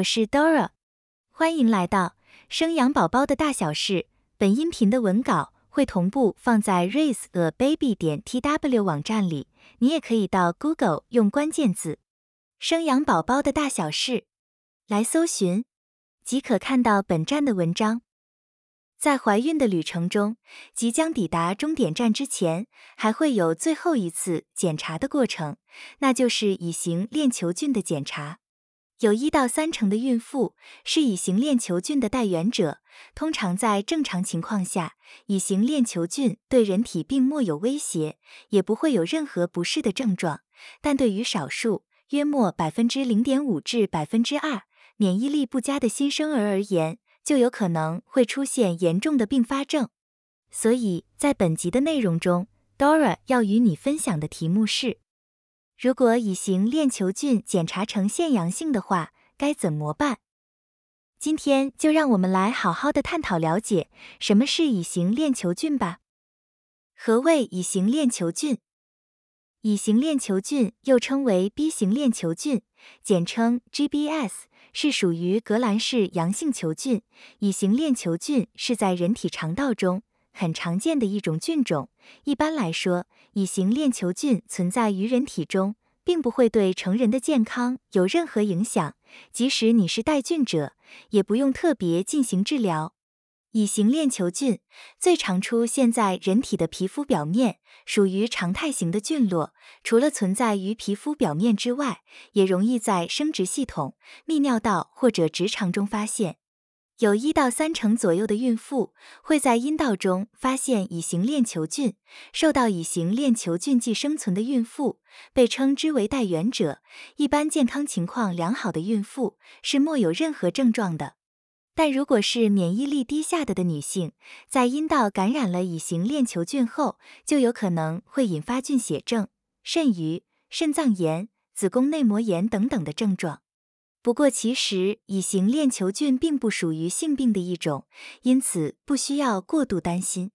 我是 Dora，欢迎来到生养宝宝的大小事。本音频的文稿会同步放在 raiseababy 点 tw 网站里，你也可以到 Google 用关键字“生养宝宝的大小事”来搜寻，即可看到本站的文章。在怀孕的旅程中，即将抵达终点站之前，还会有最后一次检查的过程，那就是乙型链球菌的检查。有一到三成的孕妇是乙型链球菌的带源者。通常在正常情况下，乙型链球菌对人体并莫有威胁，也不会有任何不适的症状。但对于少数约莫百分之零点五至百分之二免疫力不佳的新生儿而言，就有可能会出现严重的并发症。所以在本集的内容中，Dora 要与你分享的题目是。如果乙型链球菌检查呈现阳性的话，该怎么办？今天就让我们来好好的探讨了解什么是乙型链球菌吧。何谓乙型链球菌？乙型链球菌又称为 B 型链球菌，简称 GBS，是属于革兰氏阳性球菌。乙型链球菌是在人体肠道中。很常见的一种菌种。一般来说，乙型链球菌存在于人体中，并不会对成人的健康有任何影响。即使你是带菌者，也不用特别进行治疗。乙型链球菌最常出现在人体的皮肤表面，属于常态型的菌落。除了存在于皮肤表面之外，也容易在生殖系统、泌尿道或者直肠中发现。有一到三成左右的孕妇会在阴道中发现乙型链球菌，受到乙型链球菌寄生存的孕妇被称之为带源者。一般健康情况良好的孕妇是没有任何症状的，但如果是免疫力低下的的女性，在阴道感染了乙型链球菌后，就有可能会引发菌血症、肾盂、肾脏炎、子宫内膜炎等等的症状。不过，其实乙型链球菌并不属于性病的一种，因此不需要过度担心。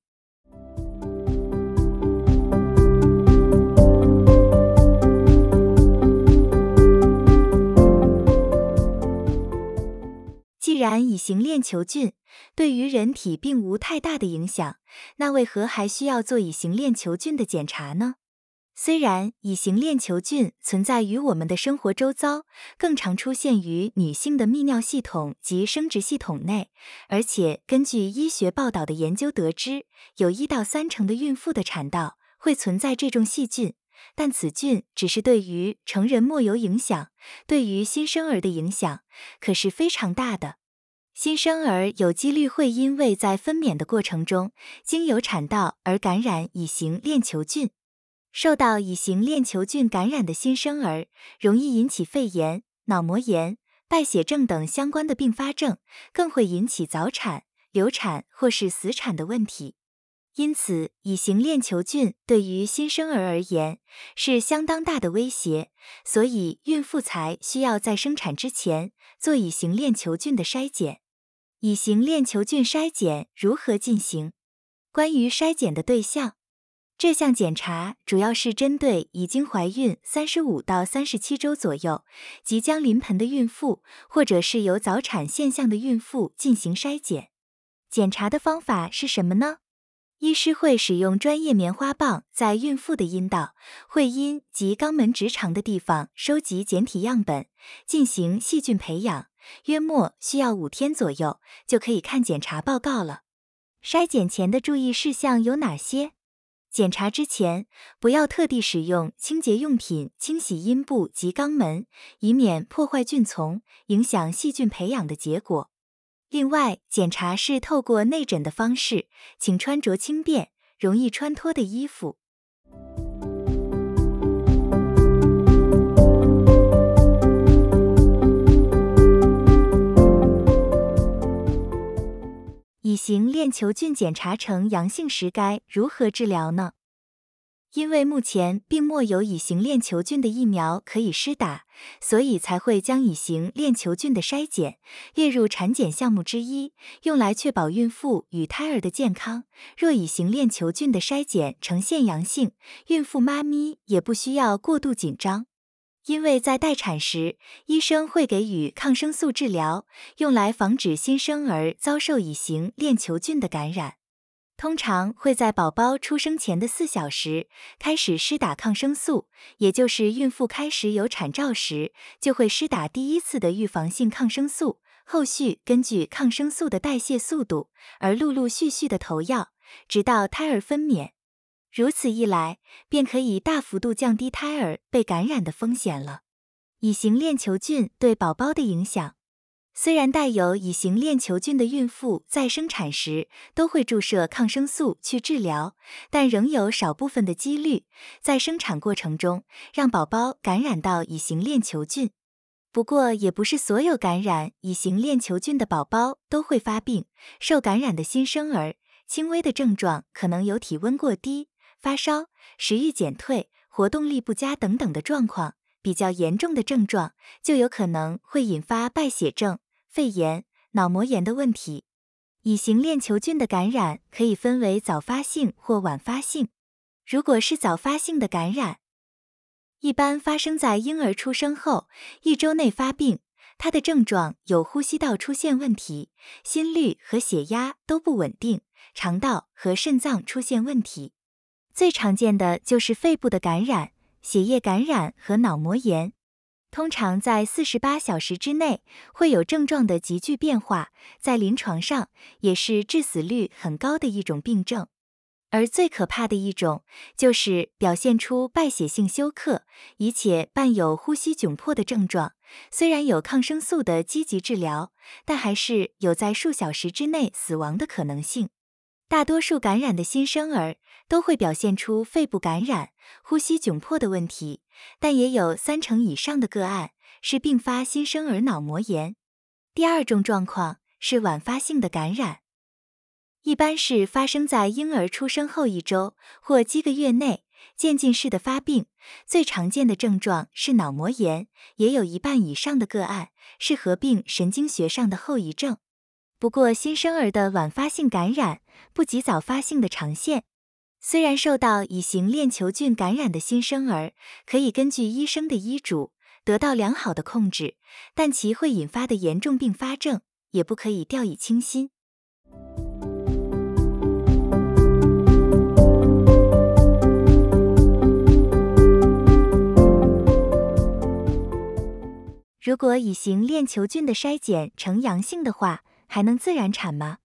既然乙型链球菌对于人体并无太大的影响，那为何还需要做乙型链球菌的检查呢？虽然乙型链球菌存在于我们的生活周遭，更常出现于女性的泌尿系统及生殖系统内，而且根据医学报道的研究得知，有一到三成的孕妇的产道会存在这种细菌，但此菌只是对于成人莫有影响，对于新生儿的影响可是非常大的。新生儿有几率会因为在分娩的过程中经由产道而感染乙型链球菌。受到乙型链球菌感染的新生儿，容易引起肺炎、脑膜炎、败血症等相关的并发症，更会引起早产、流产或是死产的问题。因此，乙型链球菌对于新生儿而言是相当大的威胁，所以孕妇才需要在生产之前做乙型链球菌的筛检。乙型链球菌筛检如何进行？关于筛检的对象。这项检查主要是针对已经怀孕三十五到三十七周左右、即将临盆的孕妇，或者是有早产现象的孕妇进行筛检。检查的方法是什么呢？医师会使用专业棉花棒，在孕妇的阴道、会阴及肛门直肠的地方收集检体样本，进行细菌培养。约莫需要五天左右，就可以看检查报告了。筛检前的注意事项有哪些？检查之前，不要特地使用清洁用品清洗阴部及肛门，以免破坏菌丛，影响细菌培养的结果。另外，检查是透过内诊的方式，请穿着轻便、容易穿脱的衣服。乙型链球菌检查呈阳性时该如何治疗呢？因为目前并没有乙型链球菌的疫苗可以施打，所以才会将乙型链球菌的筛检列入产检项目之一，用来确保孕妇与胎儿的健康。若乙型链球菌的筛检呈现阳性，孕妇妈咪也不需要过度紧张。因为在待产时，医生会给予抗生素治疗，用来防止新生儿遭受乙型链球菌的感染。通常会在宝宝出生前的四小时开始施打抗生素，也就是孕妇开始有产兆时，就会施打第一次的预防性抗生素。后续根据抗生素的代谢速度而陆陆续续的投药，直到胎儿分娩。如此一来，便可以大幅度降低胎儿被感染的风险了。乙型链球菌对宝宝的影响。虽然带有乙型链球菌的孕妇在生产时都会注射抗生素去治疗，但仍有少部分的几率在生产过程中让宝宝感染到乙型链球菌。不过，也不是所有感染乙型链球菌的宝宝都会发病。受感染的新生儿，轻微的症状可能有体温过低、发烧、食欲减退、活动力不佳等等的状况；比较严重的症状，就有可能会引发败血症。肺炎、脑膜炎的问题，乙型链球菌的感染可以分为早发性或晚发性。如果是早发性的感染，一般发生在婴儿出生后一周内发病，它的症状有呼吸道出现问题，心率和血压都不稳定，肠道和肾脏出现问题。最常见的就是肺部的感染、血液感染和脑膜炎。通常在四十八小时之内会有症状的急剧变化，在临床上也是致死率很高的一种病症。而最可怕的一种就是表现出败血性休克，而且伴有呼吸窘迫的症状。虽然有抗生素的积极治疗，但还是有在数小时之内死亡的可能性。大多数感染的新生儿都会表现出肺部感染、呼吸窘迫的问题，但也有三成以上的个案是并发新生儿脑膜炎。第二种状况是晚发性的感染，一般是发生在婴儿出生后一周或几个月内，渐进式的发病。最常见的症状是脑膜炎，也有一半以上的个案是合并神经学上的后遗症。不过，新生儿的晚发性感染不及早发性的常见。虽然受到乙型链球菌感染的新生儿可以根据医生的医嘱得到良好的控制，但其会引发的严重并发症也不可以掉以轻心。如果乙型链球菌的筛检呈阳性的话，还能自然产吗？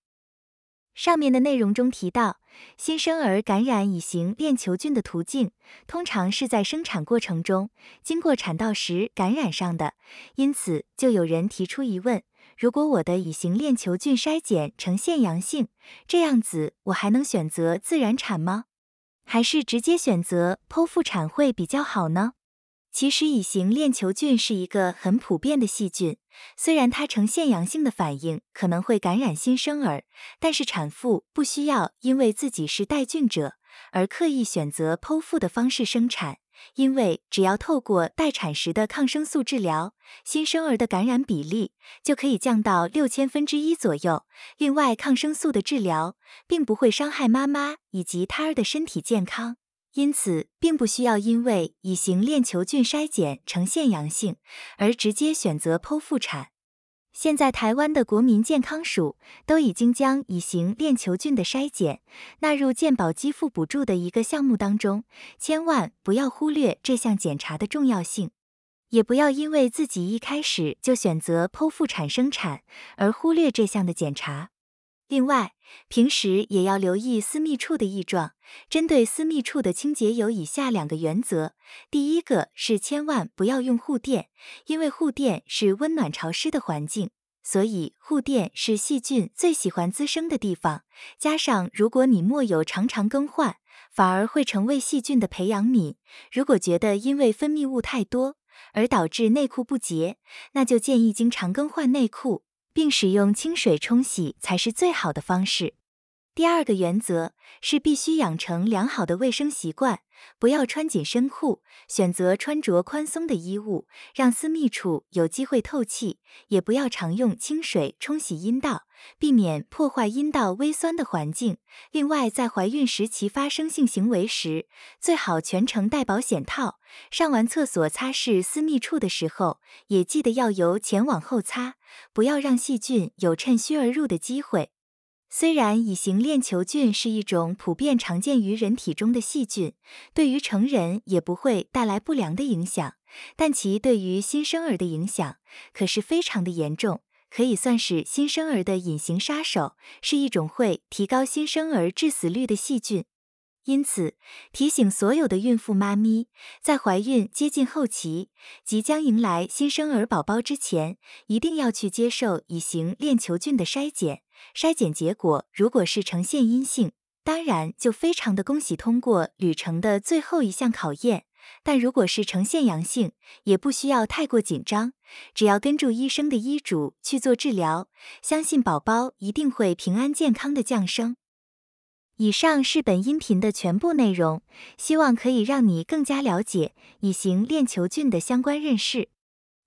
上面的内容中提到，新生儿感染乙型链球菌的途径，通常是在生产过程中经过产道时感染上的。因此，就有人提出疑问：如果我的乙型链球菌筛检呈现阳性，这样子我还能选择自然产吗？还是直接选择剖腹产会比较好呢？其实，乙型链球菌是一个很普遍的细菌。虽然它呈现阳性的反应可能会感染新生儿，但是产妇不需要因为自己是带菌者而刻意选择剖腹的方式生产，因为只要透过待产时的抗生素治疗，新生儿的感染比例就可以降到六千分之一左右。另外，抗生素的治疗并不会伤害妈妈以及胎儿的身体健康。因此，并不需要因为乙型链球菌筛检呈现阳性而直接选择剖腹产。现在，台湾的国民健康署都已经将乙型链球菌的筛检纳入健保肌肤补助的一个项目当中，千万不要忽略这项检查的重要性，也不要因为自己一开始就选择剖腹产生产而忽略这项的检查。另外，平时也要留意私密处的异状。针对私密处的清洁有以下两个原则：第一个是千万不要用护垫，因为护垫是温暖潮湿的环境，所以护垫是细菌最喜欢滋生的地方。加上如果你莫有常常更换，反而会成为细菌的培养皿。如果觉得因为分泌物太多而导致内裤不洁，那就建议经常更换内裤。并使用清水冲洗才是最好的方式。第二个原则是必须养成良好的卫生习惯，不要穿紧身裤，选择穿着宽松的衣物，让私密处有机会透气，也不要常用清水冲洗阴道，避免破坏阴道微酸的环境。另外，在怀孕时期发生性行为时，最好全程戴保险套。上完厕所擦拭私密处的时候，也记得要由前往后擦，不要让细菌有趁虚而入的机会。虽然乙型链球菌是一种普遍常见于人体中的细菌，对于成人也不会带来不良的影响，但其对于新生儿的影响可是非常的严重，可以算是新生儿的隐形杀手，是一种会提高新生儿致死率的细菌。因此，提醒所有的孕妇妈咪，在怀孕接近后期，即将迎来新生儿宝宝之前，一定要去接受乙型链球菌的筛检。筛检结果如果是呈现阴性，当然就非常的恭喜通过旅程的最后一项考验。但如果是呈现阳性，也不需要太过紧张，只要跟住医生的医嘱去做治疗，相信宝宝一定会平安健康的降生。以上是本音频的全部内容，希望可以让你更加了解乙型链球菌的相关认识。